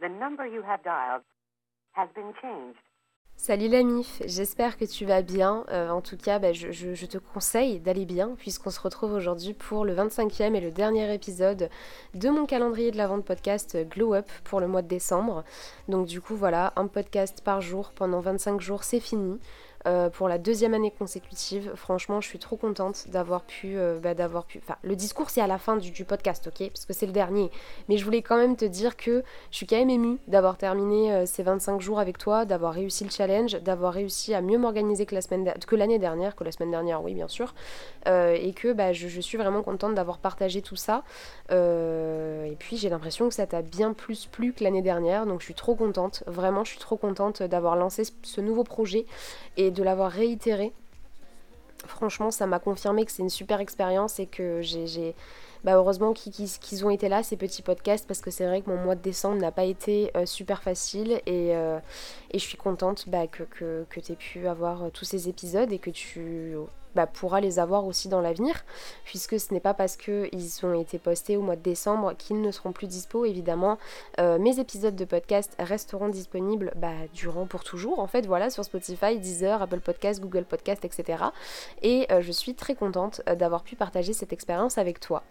The number you have dialed has been changed. Salut la MIF, j'espère que tu vas bien. Euh, en tout cas, bah, je, te conseille d'aller bien puisqu'on se retrouve aujourd'hui pour le 25e et le dernier épisode de mon calendrier de la vente podcast Glow Up pour le mois de décembre. Donc du coup voilà, un podcast par jour pendant 25 jours, c'est fini. Euh, pour la deuxième année consécutive. Franchement, je suis trop contente d'avoir pu, euh, bah, d'avoir pu. Enfin, le discours c'est à la fin du, podcast, ok, parce que c'est le dernier. Mais je voulais quand même te dire que je suis quand même émue d'avoir terminé euh, ces 25 jours avec toi, d'avoir réussi le challenge, d'avoir réussi à mieux m'organiser que la semaine que l'année dernière, que la semaine dernière, oui, bien sûr, et que bah, je, suis vraiment contente d'avoir partagé tout ça. et puis j'ai l'impression que ça t'a bien plus plu que l'année dernière, donc je suis trop contente. Vraiment, je suis trop contente d'avoir lancé ce nouveau projet et de l'avoir réitéré. Franchement, ça m'a confirmé que c'est une super expérience et que j'ai. Bah heureusement qu'ils ont été là, ces petits podcasts, parce que c'est vrai que mon mois de décembre n'a pas été euh, super facile et, euh, et, je suis contente bah, que, que, que tu aies pu avoir euh, tous ces épisodes et que tu bah, pourra les avoir aussi dans l'avenir, puisque ce n'est pas parce qu'ils ont été postés au mois de décembre qu'ils ne seront plus dispo. Évidemment, euh, mes épisodes de podcast resteront disponibles bah, durant pour toujours, en fait, voilà, sur Spotify, Deezer, Apple Podcast, Google Podcast, etc. Et euh, je suis très contente euh, d'avoir pu partager cette expérience avec toi.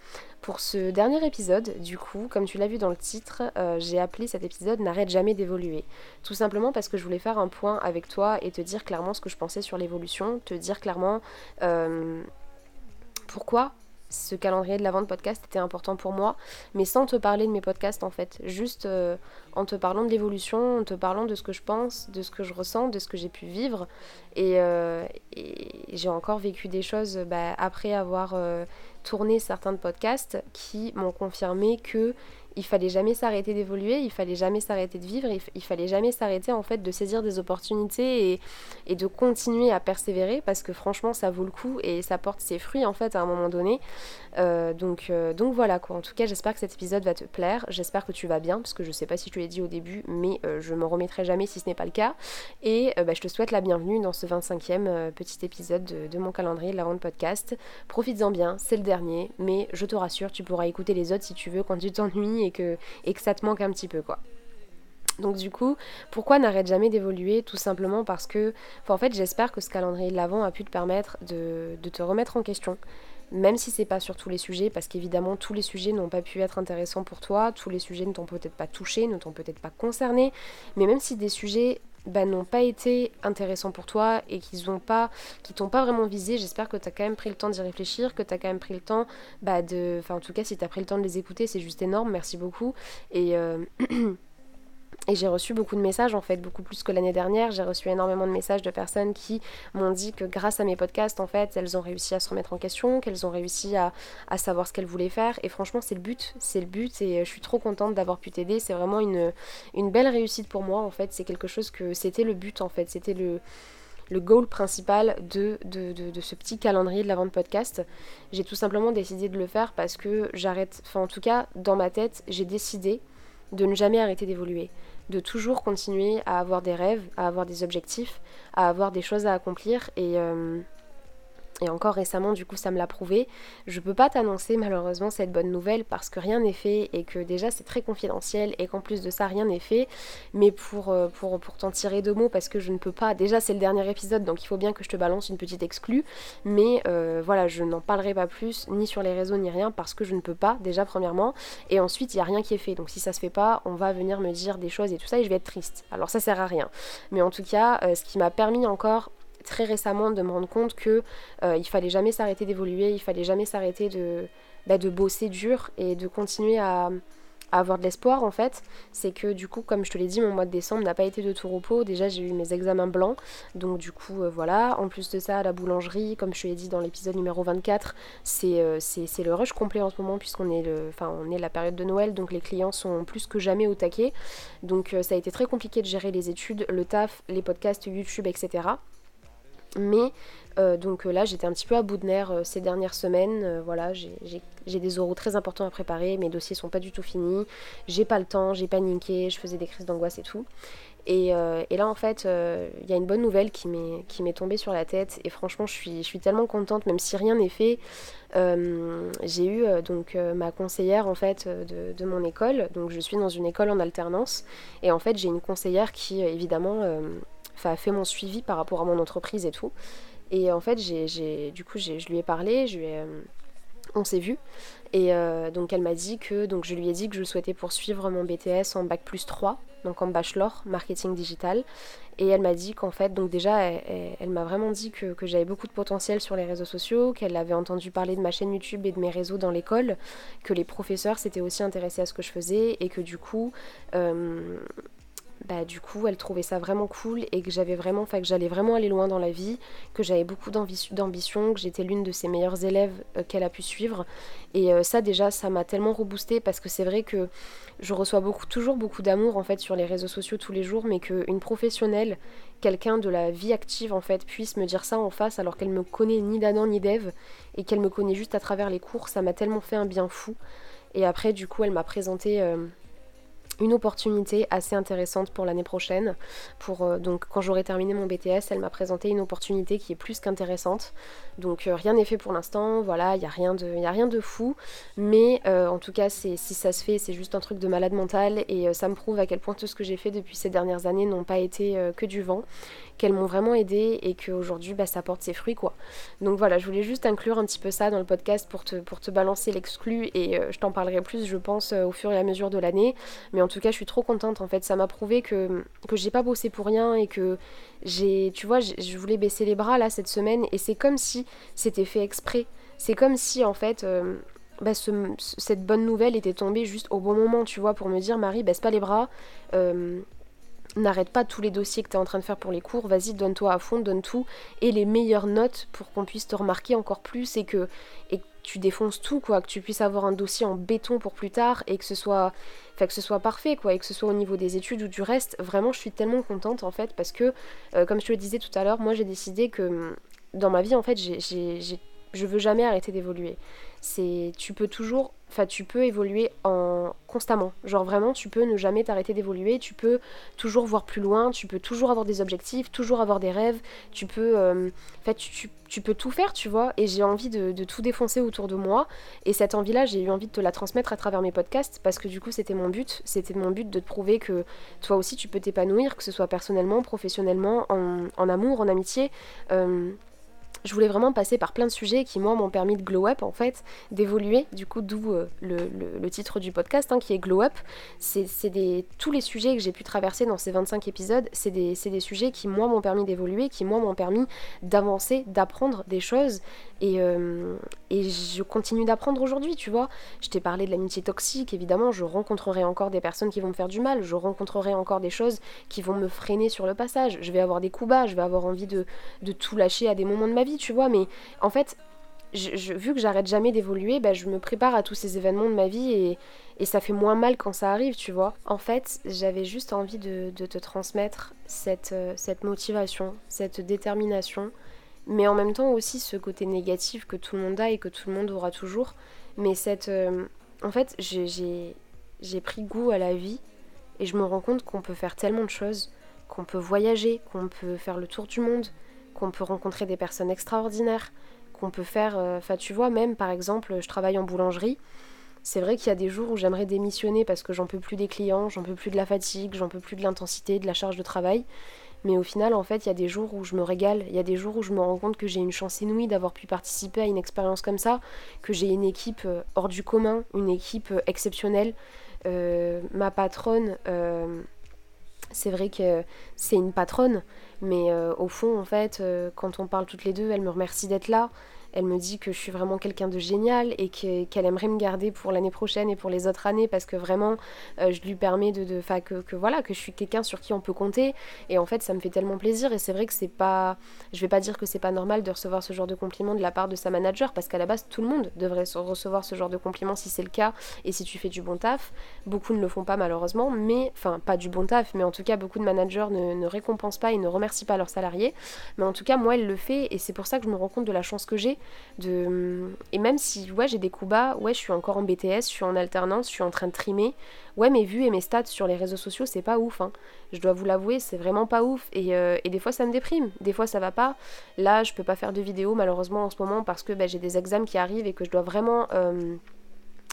Pour ce dernier épisode, du coup, comme tu l'as vu dans le titre, j'ai appelé cet épisode N'arrête jamais d'évoluer. Tout simplement parce que je voulais faire un point avec toi et te dire clairement ce que je pensais sur l'évolution, te dire clairement pourquoi ce calendrier de la vente podcast était important pour moi, mais sans te parler de mes podcasts en fait, juste euh, en te parlant de l'évolution, en te parlant de ce que je pense, de ce que je ressens, de ce que j'ai pu vivre. Et, euh, j'ai encore vécu des choses bah, après avoir tourné certains podcasts qui m'ont confirmé que il fallait jamais s'arrêter d'évoluer, il fallait jamais s'arrêter de vivre, il, fallait jamais s'arrêter en fait de saisir des opportunités et, de continuer à persévérer parce que franchement ça vaut le coup et ça porte ses fruits en fait à un moment donné. Euh, donc, euh, donc voilà quoi, en tout cas j'espère que cet épisode va te plaire, j'espère que tu vas bien parce que je sais pas si tu l'as dit au début mais euh, je me remettrai jamais si ce n'est pas le cas et bah, je te souhaite la bienvenue dans ce 25e petit épisode de, de, mon calendrier de la vente podcast. Profites-en bien, c'est le dernier mais je te rassure tu pourras écouter les autres si tu veux quand tu t'ennuies et que, ça te manque un petit peu quoi. Donc du coup, pourquoi n'arrête jamais d'évoluer? Tout simplement parce que, en fait, j'espère que ce calendrier de l'avant a pu te permettre de, te remettre en question, même si c'est pas sur tous les sujets, parce qu'évidemment tous les sujets n'ont pas pu être intéressants pour toi, tous les sujets ne t'ont peut-être pas touché, ne t'ont peut-être pas concerné, mais même si des sujets bah, n'ont pas été intéressants pour toi et qu'ils ont pas, qui t'ont pas vraiment visé, j'espère que tu as quand même pris le temps d'y réfléchir, que tu as quand même pris le temps bah, de. Enfin, en tout cas, si tu as pris le temps de les écouter, c'est juste énorme, merci beaucoup. Et. Euh, Et j'ai reçu beaucoup de messages en fait, beaucoup plus que l'année dernière. J'ai reçu énormément de messages de personnes qui m'ont dit que grâce à mes podcasts, en fait, elles ont réussi à se remettre en question, qu'elles ont réussi à, savoir ce qu'elles voulaient faire. Et franchement, c'est le but, c'est le but. Et je suis trop contente d'avoir pu t'aider. C'est vraiment une, une belle réussite pour moi en fait. C'est quelque chose que c'était le but en fait. C'était le le goal principal de, de, de, ce petit calendrier de la vente podcast. J'ai tout simplement décidé de le faire parce que j'arrête, enfin en tout cas dans ma tête, j'ai décidé de ne jamais arrêter d'évoluer de toujours continuer à avoir des rêves, à avoir des objectifs, à avoir des choses à accomplir et, euh, et encore récemment, du coup, ça me l'a prouvé. Je peux pas t'annoncer malheureusement cette bonne nouvelle parce que rien n'est fait et que déjà c'est très confidentiel et qu'en plus de ça, rien n'est fait. Mais pour, euh, pour, pour t'en tirer deux mots, parce que je ne peux pas. Déjà, c'est le dernier épisode donc il faut bien que je te balance une petite exclue. Mais euh, voilà, je n'en parlerai pas plus, ni sur les réseaux, ni rien, parce que je ne peux pas, déjà, premièrement. Et ensuite, il n'y a rien qui est fait. Donc si ça se fait pas, on va venir me dire des choses et tout ça et je vais être triste. Alors ça sert à rien. Mais en tout cas, euh, ce qui m'a permis encore très récemment de me rendre compte que euh, il fallait jamais s'arrêter d'évoluer, il fallait jamais s'arrêter de, bah, bosser dur et de continuer à, avoir de l'espoir en fait, c'est que du coup, comme je te l'ai dit, mon mois de décembre n'a pas été de tout repos. Déjà, j'ai eu mes examens blancs, donc du coup, euh, voilà. En plus de ça, la boulangerie, comme je te l'ai dit dans l'épisode numéro 24, euh, c'est c'est le rush complet en ce moment, puisqu'on est, le, on est la période de Noël, donc les clients sont plus que jamais au taquet. Donc ça a été très compliqué de gérer les études, le taf, les podcasts, YouTube, etc. Mais euh, donc euh, là j'étais un petit peu à bout de nerfs euh, ces dernières semaines. voilà, j'ai des oraux très importants à préparer, mes dossiers sont pas du tout finis, j'ai pas le temps, j'ai paniqué, je faisais des crises d'angoisse et tout. Et, là, en fait, il y a une bonne nouvelle qui m'est tombée sur la tête. Et franchement, je suis, je suis tellement contente, même si rien n'est fait. j'ai eu donc ma conseillère en fait de, de, mon école. Donc je suis dans une école en alternance. Et en fait, j'ai une conseillère qui, évidemment, a fait mon suivi par rapport à mon entreprise et tout. Et en fait, j'ai, du coup, je lui ai parlé, je lui euh, on s'est vu. Et euh, donc elle m'a dit que, donc je lui ai dit que je souhaitais poursuivre mon BTS en bac plus 3, donc en bachelor marketing digital. Et elle m'a dit qu'en fait, donc déjà, elle, m'a vraiment dit que, que, j'avais beaucoup de potentiel sur les réseaux sociaux, qu'elle avait entendu parler de ma chaîne YouTube et de mes réseaux dans l'école, que les professeurs s'étaient aussi intéressés à ce que je faisais et que du coup, euh, bah, du coup elle trouvait ça vraiment cool et que j'avais vraiment, j'allais vraiment aller loin dans la vie, que j'avais beaucoup d'ambition, que j'étais l'une de ses meilleures élèves euh, qu'elle a pu suivre. Et euh, ça déjà, ça m'a tellement reboosté parce que c'est vrai que je reçois beaucoup, toujours beaucoup d'amour en fait sur les réseaux sociaux tous les jours, mais qu'une professionnelle, quelqu'un de la vie active en fait, puisse me dire ça en face alors qu'elle me connaît ni d'Adam ni d'Eve et qu'elle me connaît juste à travers les cours, ça m'a tellement fait un bien fou. Et après, du coup, elle m'a présenté euh, une opportunité assez intéressante pour l'année prochaine. Pour, euh, donc quand j'aurai terminé mon BTS, elle m'a présenté une opportunité qui est plus qu'intéressante. Donc euh, rien n'est fait pour l'instant, voilà, il n'y a, rien de, a rien de fou. Mais euh, en tout cas, si ça se fait, c'est juste un truc de malade mental et ça me prouve à quel point tout ce que j'ai fait depuis ces dernières années n'ont pas été que du vent qu'elles m'ont vraiment aidé et qu'aujourd'hui bah, ça porte ses fruits quoi. Donc voilà, je voulais juste inclure un petit peu ça dans le podcast pour te, pour te balancer l'exclu et je t'en parlerai plus je pense au fur et à mesure de l'année. Mais en tout cas je suis trop contente en fait, ça m'a prouvé que, que j'ai pas bossé pour rien et que j'ai, tu vois, je voulais baisser les bras là cette semaine. Et c'est comme si c'était fait exprès. C'est comme si en fait... Euh, bah, cette bonne nouvelle était tombée juste au bon moment, tu vois, pour me dire Marie, baisse pas les bras, n'arrête pas tous les dossiers que tu es en train de faire pour les cours, vas-y, donne-toi à fond, donne tout, et les meilleures notes pour qu'on puisse te remarquer encore plus et que, tu défonces tout, quoi, que tu puisses avoir un dossier en béton pour plus tard et que ce soit, que ce soit parfait, quoi, et que ce soit au niveau des études ou du reste. Vraiment, je suis tellement contente en fait parce que, euh, comme je te le disais tout à l'heure, moi j'ai décidé que dans ma vie en fait, j'ai, je veux jamais arrêter d'évoluer. C'est, tu peux toujours Enfin, tu peux évoluer en constamment. Genre vraiment, tu peux ne jamais t'arrêter d'évoluer. Tu peux toujours voir plus loin. Tu peux toujours avoir des objectifs, toujours avoir des rêves. Tu peux, euh, tu, peux tout faire, tu vois. Et j'ai envie de, tout défoncer autour de moi. Et cette envie-là, j'ai eu envie de te la transmettre à travers mes podcasts parce que du coup, c'était mon but. C'était mon but de te prouver que toi aussi, tu peux t'épanouir, que ce soit personnellement, professionnellement, en, amour, en amitié. Euh, je voulais vraiment passer par plein de sujets qui, moi, m'ont permis de glow up, en fait, d'évoluer, du coup, d'où euh, le, titre du podcast, hein, qui est Glow Up. C'est tous les sujets que j'ai pu traverser dans ces 25 épisodes, c'est des, des, sujets qui, moi, m'ont permis d'évoluer, qui, moi, m'ont permis d'avancer, d'apprendre des choses, et, euh, et je continue d'apprendre aujourd'hui, tu vois. Je t'ai parlé de l'amitié toxique, évidemment, je rencontrerai encore des personnes qui vont me faire du mal, je rencontrerai encore des choses qui vont me freiner sur le passage, je vais avoir des coups bas, je vais avoir envie de, de tout lâcher à des moments de ma vie, tu vois, mais en fait, je, vu que j'arrête jamais d'évoluer, bah, je me prépare à tous ces événements de ma vie et, ça fait moins mal quand ça arrive, tu vois. En fait, j'avais juste envie de, te transmettre euh, cette motivation, cette détermination, mais en même temps aussi ce côté négatif que tout le monde a et que tout le monde aura toujours. Mais cette... Euh, en fait, j'ai pris goût à la vie et je me rends compte qu'on peut faire tellement de choses, qu'on peut voyager, qu'on peut faire le tour du monde, qu'on peut rencontrer des personnes extraordinaires, qu'on peut faire... Euh, enfin, tu vois, même par exemple, je travaille en boulangerie. C'est vrai qu'il y a des jours où j'aimerais démissionner parce que j'en peux plus des clients, j'en peux plus de la fatigue, j'en peux plus de l'intensité, de la charge de travail. Mais au final, en fait, il y a des jours où je me régale, il y a des jours où je me rends compte que j'ai une chance inouïe d'avoir pu participer à une expérience comme ça, que j'ai une équipe euh, hors du commun, une équipe euh, exceptionnelle. ma patronne, c'est vrai que c'est une patronne, mais euh, au fond, en fait, euh, quand on parle toutes les deux, elle me remercie d'être là. Elle me dit que je suis vraiment quelqu'un de génial et qu'elle aimerait me garder pour l'année prochaine et pour les autres années parce que vraiment euh, je lui permets de, de que, que, voilà que je suis quelqu'un sur qui on peut compter. Et en fait ça me fait tellement plaisir et c'est vrai que c'est pas je vais pas dire que c'est pas normal de recevoir ce genre de compliments de la part de sa manager parce qu'à la base tout le monde devrait recevoir ce genre de compliments si c'est le cas et si tu fais du bon taf. Beaucoup ne le font pas malheureusement mais enfin pas du bon taf mais en tout cas beaucoup de managers ne, ne récompensent pas et ne remercient pas leurs salariés. Mais en tout cas moi elle le fait et c'est pour ça que je me rends compte de la chance que j'ai Et même si, ouais, j'ai des coups bas, ouais, je suis encore en BTS, je suis en alternance, je suis en train de trimer. Ouais, mes vues et mes stats sur les réseaux sociaux, c'est pas ouf. Hein. Je dois vous l'avouer, c'est vraiment pas ouf. Et, euh, des fois, ça me déprime. Des fois, ça va pas. Là, je peux pas faire de vidéo, malheureusement, en ce moment, parce que bah, j'ai des examens qui arrivent et que je dois vraiment. Euh,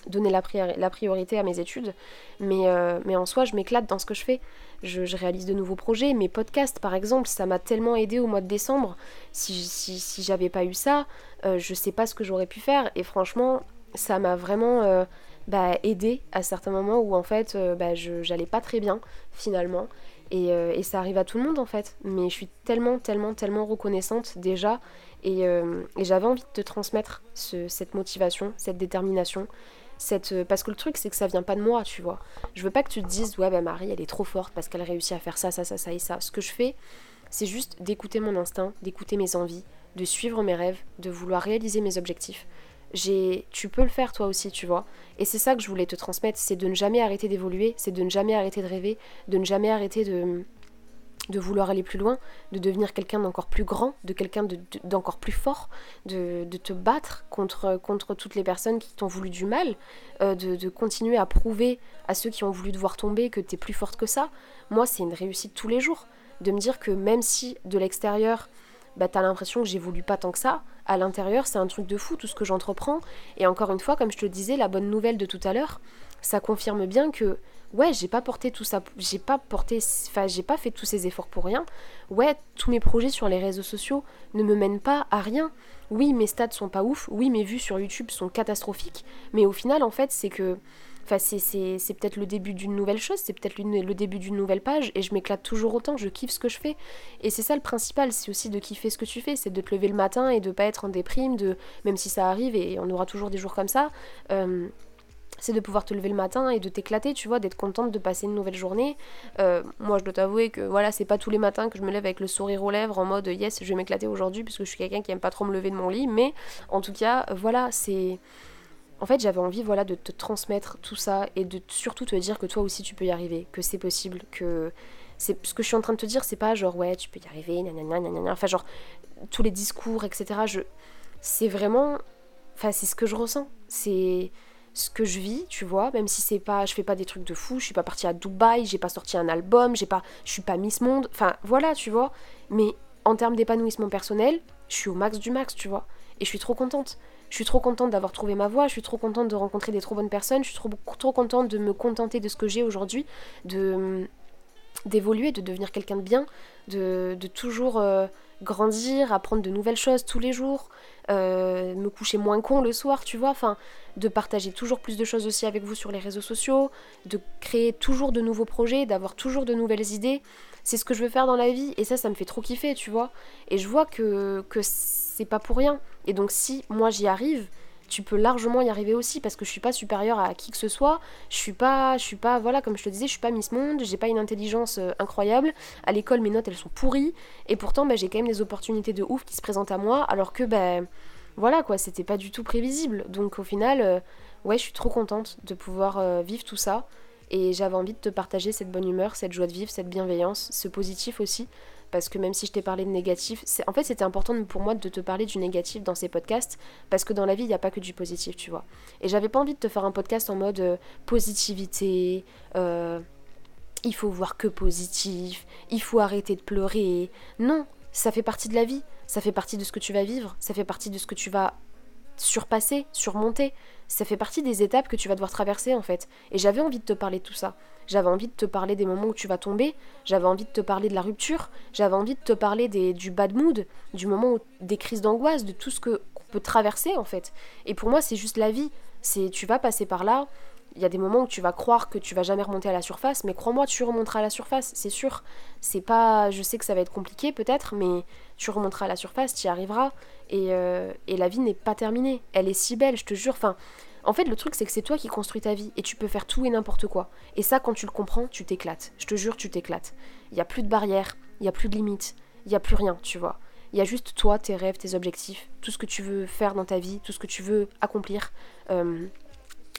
donner la, priorité à mes études, mais, euh, mais en soi, je m'éclate dans ce que je fais. Je, réalise de nouveaux projets. Mes podcasts, par exemple, ça m'a tellement aidé au mois de décembre. Si, si, si j'avais pas eu ça, euh, je sais pas ce que j'aurais pu faire. Et franchement, ça m'a vraiment euh, bah, aidé à certains moments où en fait, bah, j'allais pas très bien finalement. Et, et, ça arrive à tout le monde en fait. Mais je suis tellement, tellement, tellement reconnaissante déjà. Et, j'avais envie de te transmettre ce, cette motivation, cette détermination. Euh, parce que le truc c'est que ça vient pas de moi, tu vois. Je veux pas que tu te dises ouais bah Marie elle est trop forte parce qu'elle réussit à faire ça, ça, ça, ça et ça. Ce que je fais, c'est juste d'écouter mon instinct, d'écouter mes envies, de suivre mes rêves, de vouloir réaliser mes objectifs. J'ai, tu peux le faire toi aussi, tu vois. Et c'est ça que je voulais te transmettre, c'est de ne jamais arrêter d'évoluer, c'est de ne jamais arrêter de rêver, de ne jamais arrêter de de vouloir aller plus loin, de devenir quelqu'un d'encore plus grand, de quelqu'un d'encore plus fort, de, te battre contre, contre toutes les personnes qui t'ont voulu du mal, euh, de, continuer à prouver à ceux qui ont voulu te voir tomber que t'es plus forte que ça. Moi, c'est une réussite tous les jours. De me dire que même si de l'extérieur, bah, t'as l'impression que j'évolue pas tant que ça, à l'intérieur, c'est un truc de fou tout ce que j'entreprends. Et encore une fois, comme je te disais, la bonne nouvelle de tout à l'heure, ça confirme bien que ouais, j'ai pas porté tout ça, j'ai pas porté, enfin, j'ai pas fait tous ces efforts pour rien. Ouais, tous mes projets sur les réseaux sociaux ne me mènent pas à rien. Oui, mes stats sont pas ouf, oui, mes vues sur YouTube sont catastrophiques, mais au final, en fait, c'est que. Enfin, c'est peut-être le début d'une nouvelle chose, c'est peut-être le début d'une nouvelle page, et je m'éclate toujours autant, je kiffe ce que je fais. Et c'est ça le principal, c'est aussi de kiffer ce que tu fais, c'est de te lever le matin et de pas être en déprime, de même si ça arrive, et on aura toujours des jours comme ça. Euh, c'est de pouvoir te lever le matin et de t'éclater, tu vois, d'être contente de passer une nouvelle journée. Euh, moi, je dois t'avouer que voilà, c'est pas tous les matins que je me lève avec le sourire aux lèvres en mode yes, je vais m'éclater aujourd'hui puisque je suis quelqu'un qui aime pas trop me lever de mon lit, mais en tout cas, voilà, c'est. En fait, j'avais envie voilà, de te transmettre tout ça et de surtout te dire que toi aussi tu peux y arriver, que c'est possible, que c'est ce que je suis en train de te dire, c'est pas genre ouais, tu peux y arriver, enfin genre tous les discours, etc. Je, c'est vraiment, enfin c'est ce que je ressens, c'est ce que je vis, tu vois, même si c'est pas, je fais pas des trucs de fou, je suis pas partie à Dubaï, j'ai pas sorti un album, j'ai pas, je suis pas Miss Monde, enfin voilà, tu vois. Mais en termes d'épanouissement personnel, je suis au max du max, tu vois. Et je suis trop contente. Je suis trop contente d'avoir trouvé ma voie, je suis trop contente de rencontrer des trop bonnes personnes, je suis trop, trop contente de me contenter de ce que j'ai aujourd'hui, de d'évoluer, de devenir quelqu'un de bien, de, de toujours euh, grandir, apprendre de nouvelles choses tous les jours, euh, me coucher moins con le soir, tu vois, enfin, de partager toujours plus de choses aussi avec vous sur les réseaux sociaux, de créer toujours de nouveaux projets, d'avoir toujours de nouvelles idées. C'est ce que je veux faire dans la vie et ça, ça me fait trop kiffer, tu vois. Et je vois que, que c'est pas pour rien. Et donc, si moi j'y arrive, tu peux largement y arriver aussi parce que je suis pas supérieure à qui que ce soit. Je suis pas, je suis pas, voilà, comme je te disais, je suis pas Miss Monde, j'ai pas une intelligence euh, incroyable. À l'école, mes notes elles sont pourries et pourtant, bah, j'ai quand même des opportunités de ouf qui se présentent à moi alors que, ben, voilà quoi, c'était pas du tout prévisible. Donc au final, euh, ouais, je suis trop contente de pouvoir euh, vivre tout ça et j'avais envie de te partager cette bonne humeur, cette joie de vivre, cette bienveillance, ce positif aussi parce que même si je t'ai parlé de négatif, en fait c'était important pour moi de te parler du négatif dans ces podcasts, parce que dans la vie il n'y a pas que du positif, tu vois. Et j'avais pas envie de te faire un podcast en mode euh, positivité, euh, il faut voir que positif, il faut arrêter de pleurer. Non, ça fait partie de la vie, ça fait partie de ce que tu vas vivre, ça fait partie de ce que tu vas surpasser, surmonter. Ça fait partie des étapes que tu vas devoir traverser en fait. Et j'avais envie de te parler de tout ça. J'avais envie de te parler des moments où tu vas tomber, j'avais envie de te parler de la rupture, j'avais envie de te parler des, du bad mood, du moment où des crises d'angoisse, de tout ce que qu'on peut traverser en fait. Et pour moi, c'est juste la vie. C'est tu vas passer par là, il y a des moments où tu vas croire que tu vas jamais remonter à la surface, mais crois-moi, tu remonteras à la surface, c'est sûr. C'est pas, je sais que ça va être compliqué peut-être, mais tu remonteras à la surface, tu y arriveras. Et, euh, et la vie n'est pas terminée. Elle est si belle, je te jure. Enfin, en fait, le truc, c'est que c'est toi qui construis ta vie et tu peux faire tout et n'importe quoi. Et ça, quand tu le comprends, tu t'éclates. Je te jure, tu t'éclates. Il n'y a plus de barrières, il n'y a plus de limites, il n'y a plus rien, tu vois. Il y a juste toi, tes rêves, tes objectifs, tout ce que tu veux faire dans ta vie, tout ce que tu veux accomplir, euh,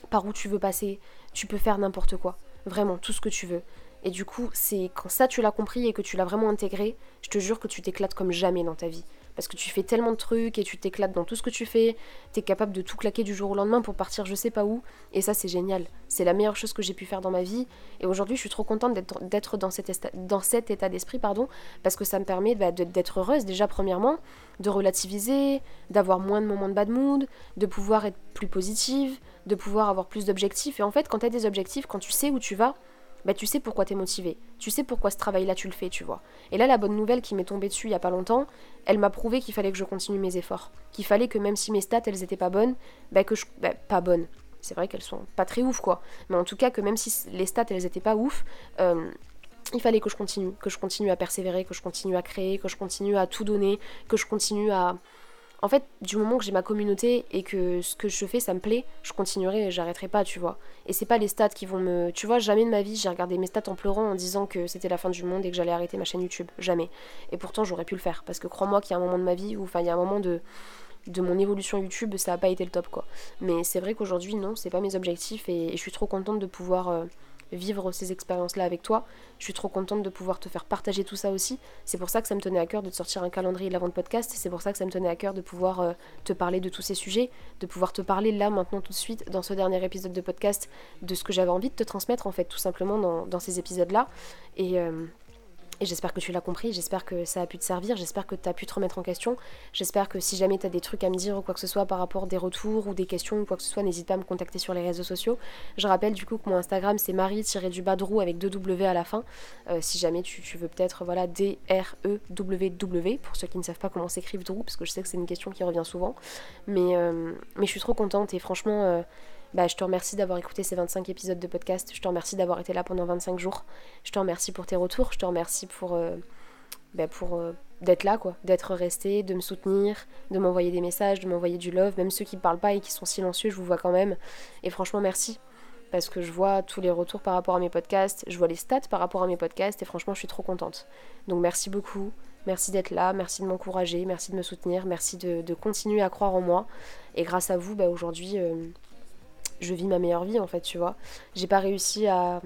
par où tu veux passer. Tu peux faire n'importe quoi. Vraiment, tout ce que tu veux. Et du coup, c'est quand ça tu l'as compris et que tu l'as vraiment intégré, je te jure que tu t'éclates comme jamais dans ta vie parce que tu fais tellement de trucs et tu t'éclates dans tout ce que tu fais, t'es capable de tout claquer du jour au lendemain pour partir je sais pas où, et ça c'est génial. C'est la meilleure chose que j'ai pu faire dans ma vie, et aujourd'hui je suis trop contente d'être dans cet, état d'esprit, pardon, parce que ça me permet bah, d'être heureuse déjà premièrement, de relativiser, d'avoir moins de moments de bad mood, de pouvoir être plus positive, de pouvoir avoir plus d'objectifs, et en fait quand t'as des objectifs, quand tu sais où tu vas, bah tu sais pourquoi t'es motivé. Tu sais pourquoi ce travail-là tu le fais, tu vois. Et là, la bonne nouvelle qui m'est tombée dessus il y a pas longtemps, elle m'a prouvé qu'il fallait que je continue mes efforts. Qu'il fallait que même si mes stats elles étaient pas bonnes, bah que je. Bah, pas bonnes. C'est vrai qu'elles sont pas très ouf quoi. Mais en tout cas, que même si les stats elles étaient pas ouf, euh, il fallait que je continue. Que je continue à persévérer, que je continue à créer, que je continue à tout donner, que je continue à en fait, du moment que j'ai ma communauté et que ce que je fais, ça me plaît, je continuerai et j'arrêterai pas, tu vois. Et c'est pas les stats qui vont me. Tu vois, jamais de ma vie, j'ai regardé mes stats en pleurant en disant que c'était la fin du monde et que j'allais arrêter ma chaîne YouTube. Jamais. Et pourtant, j'aurais pu le faire. Parce que crois-moi qu'il y a un moment de ma vie où, enfin, il y a un moment de de mon évolution YouTube, ça n'a pas été le top quoi. Mais c'est vrai qu'aujourd'hui, non, c'est pas mes objectifs et, je suis trop contente de pouvoir euh, vivre ces expériences-là avec toi. Je suis trop contente de pouvoir te faire partager tout ça aussi. C'est pour ça que ça me tenait à cœur de te sortir un calendrier de la vente podcast. C'est pour ça que ça me tenait à cœur de pouvoir euh, te parler de tous ces sujets, de pouvoir te parler là, maintenant, tout de suite, dans ce dernier épisode de podcast, de ce que j'avais envie de te transmettre, en fait, tout simplement dans, ces épisodes-là. Et. Euh, j'espère que tu l'as compris, j'espère que ça a pu te servir, j'espère que tu as pu te remettre en question. J'espère que si jamais tu as des trucs à me dire ou quoi que ce soit par rapport des retours ou des questions ou quoi que ce soit, n'hésite pas à me contacter sur les réseaux sociaux. Je rappelle du coup que mon Instagram c'est marie-du-badrou avec deux W à la fin. Euh, si jamais tu, veux peut-être, voilà, D-R-E-W-W pour ceux qui ne savent pas comment s'écrive Drou, parce que je sais que c'est une question qui revient souvent. Mais, euh, je suis trop contente et franchement. Euh, bah, je te remercie d'avoir écouté ces 25 épisodes de podcast. Je te remercie d'avoir été là pendant 25 jours. Je te remercie pour tes retours. Je te remercie pour, euh, bah, pour euh, d'être là, quoi. D'être resté, de me soutenir, de m'envoyer des messages, de m'envoyer du love. Même ceux qui ne parlent pas et qui sont silencieux, je vous vois quand même. Et franchement, merci. Parce que je vois tous les retours par rapport à mes podcasts. Je vois les stats par rapport à mes podcasts. Et franchement, je suis trop contente. Donc merci beaucoup. Merci d'être là, merci de m'encourager, merci de me soutenir, merci de, continuer à croire en moi. Et grâce à vous, bah, aujourd'hui, euh, je vis ma meilleure vie en fait, tu vois. J'ai pas réussi à,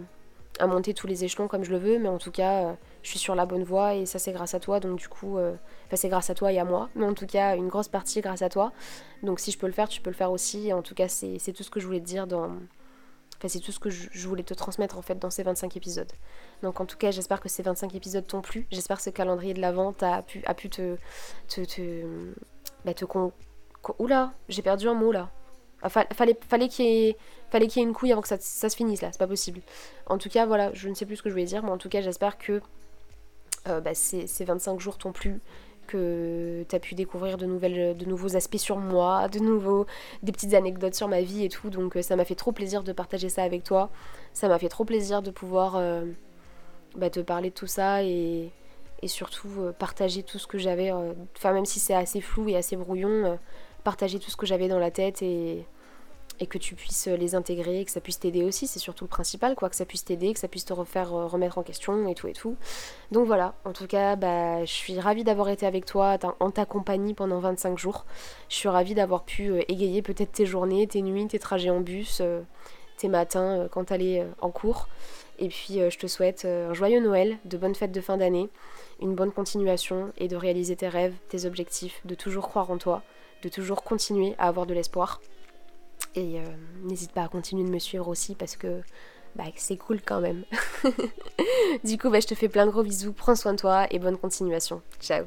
monter tous les échelons comme je le veux, mais en tout cas, euh, je suis sur la bonne voie et ça c'est grâce à toi. Donc du coup, euh, c'est grâce à toi et à moi, mais en tout cas, une grosse partie grâce à toi. Donc si je peux le faire, tu peux le faire aussi. Et en tout cas, c'est tout ce que je voulais te dire dans... Enfin, c'est tout ce que je, voulais te transmettre en fait dans ces 25 épisodes. Donc en tout cas, j'espère que ces 25 épisodes t'ont plu. J'espère que ce calendrier de l'avant a pu, a pu te... te, te, bah, te con... Oula, j'ai perdu un mot là fallait fallait qu'il y, ait, une couille avant que ça, se finisse là, c'est pas possible. En tout cas, voilà, je ne sais plus ce que je voulais dire, mais en tout cas, j'espère que euh, bah, ces, 25 jours t'ont plu, que tu as pu découvrir de, nouveaux aspects sur moi, de nouveaux, des petites anecdotes sur ma vie et tout. Donc euh, ça m'a fait trop plaisir de partager ça avec toi. Ça m'a fait trop plaisir de pouvoir euh, bah, te parler de tout ça et, et surtout partager tout ce que j'avais. Enfin, même si c'est assez flou et assez brouillon partager tout ce que j'avais dans la tête et, et que tu puisses les intégrer, que ça puisse t'aider aussi, c'est surtout le principal, quoi, que ça puisse t'aider, que ça puisse te refaire euh, remettre en question et tout et tout. Donc voilà, en tout cas, bah, je suis ravie d'avoir été avec toi en ta compagnie pendant 25 jours. Je suis ravie d'avoir pu euh, égayer peut-être tes journées, tes nuits, tes trajets en bus, euh, tes matins quand t'allais en cours. Et puis je te souhaite un joyeux Noël, de bonnes fêtes de fin d'année, une bonne continuation et de réaliser tes rêves, tes objectifs, de toujours croire en toi de toujours continuer à avoir de l'espoir. Et euh, n'hésite pas à continuer de me suivre aussi parce que bah, c'est cool quand même. du coup, bah, je te fais plein de gros bisous, prends soin de toi et bonne continuation. Ciao